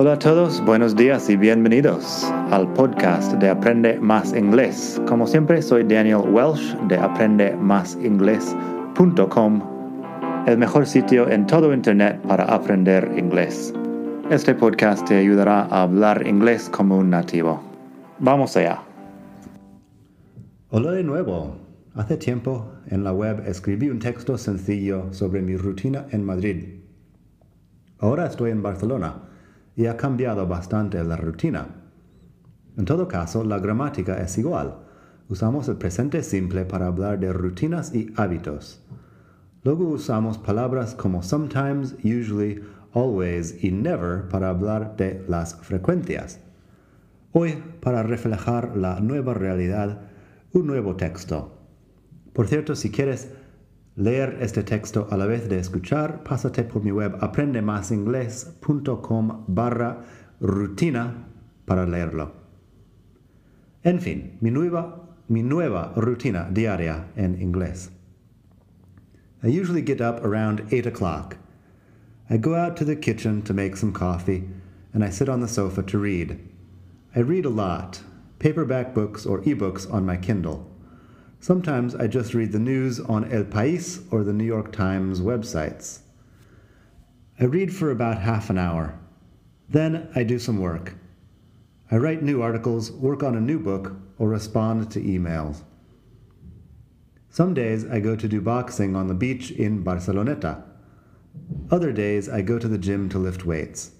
Hola a todos, buenos días y bienvenidos al podcast de Aprende Más Inglés. Como siempre, soy Daniel Welsh de aprendemásinglés.com, el mejor sitio en todo Internet para aprender inglés. Este podcast te ayudará a hablar inglés como un nativo. Vamos allá. Hola de nuevo. Hace tiempo en la web escribí un texto sencillo sobre mi rutina en Madrid. Ahora estoy en Barcelona y ha cambiado bastante la rutina. En todo caso, la gramática es igual. Usamos el presente simple para hablar de rutinas y hábitos. Luego usamos palabras como sometimes, usually, always y never para hablar de las frecuencias. Hoy, para reflejar la nueva realidad, un nuevo texto. Por cierto, si quieres leer este texto a la vez de escuchar, pásate por mi web aprendemasingles.com barra rutina para leerlo. En fin, mi nueva, mi nueva rutina diaria en inglés. I usually get up around 8 o'clock. I go out to the kitchen to make some coffee, and I sit on the sofa to read. I read a lot, paperback books or ebooks on my Kindle. Sometimes I just read the news on El País or the New York Times websites. I read for about half an hour. Then I do some work. I write new articles, work on a new book, or respond to emails. Some days I go to do boxing on the beach in Barceloneta. Other days I go to the gym to lift weights.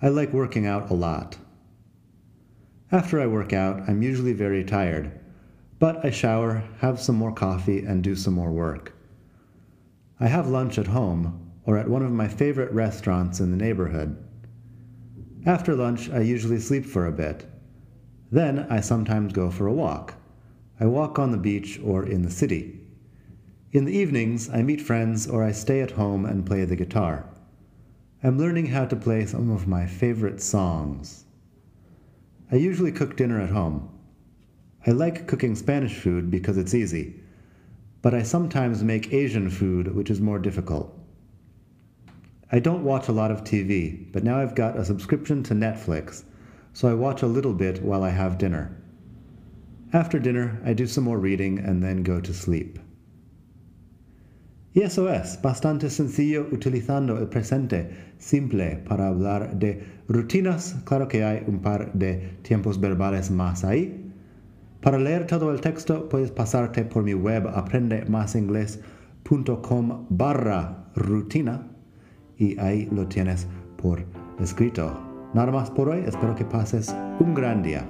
I like working out a lot. After I work out, I'm usually very tired but I shower, have some more coffee, and do some more work. I have lunch at home or at one of my favorite restaurants in the neighborhood. After lunch, I usually sleep for a bit. Then I sometimes go for a walk. I walk on the beach or in the city. In the evenings, I meet friends or I stay at home and play the guitar. I'm learning how to play some of my favorite songs. I usually cook dinner at home. I like cooking Spanish food because it's easy, but I sometimes make Asian food, which is more difficult. I don't watch a lot of TV, but now I've got a subscription to Netflix, so I watch a little bit while I have dinner. After dinner, I do some more reading and then go to sleep. Y eso es, bastante sencillo utilizando el presente simple para hablar de rutinas. Claro que hay un par de tiempos verbales más ahí, Para leer todo el texto puedes pasarte por mi web aprendemasingles.com barra rutina y ahí lo tienes por escrito. Nada más por hoy, espero que pases un gran día.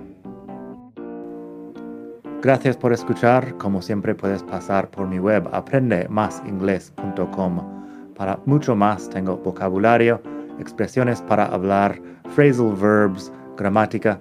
Gracias por escuchar. Como siempre puedes pasar por mi web aprendemasingles.com. Para mucho más tengo vocabulario, expresiones para hablar, phrasal verbs, gramática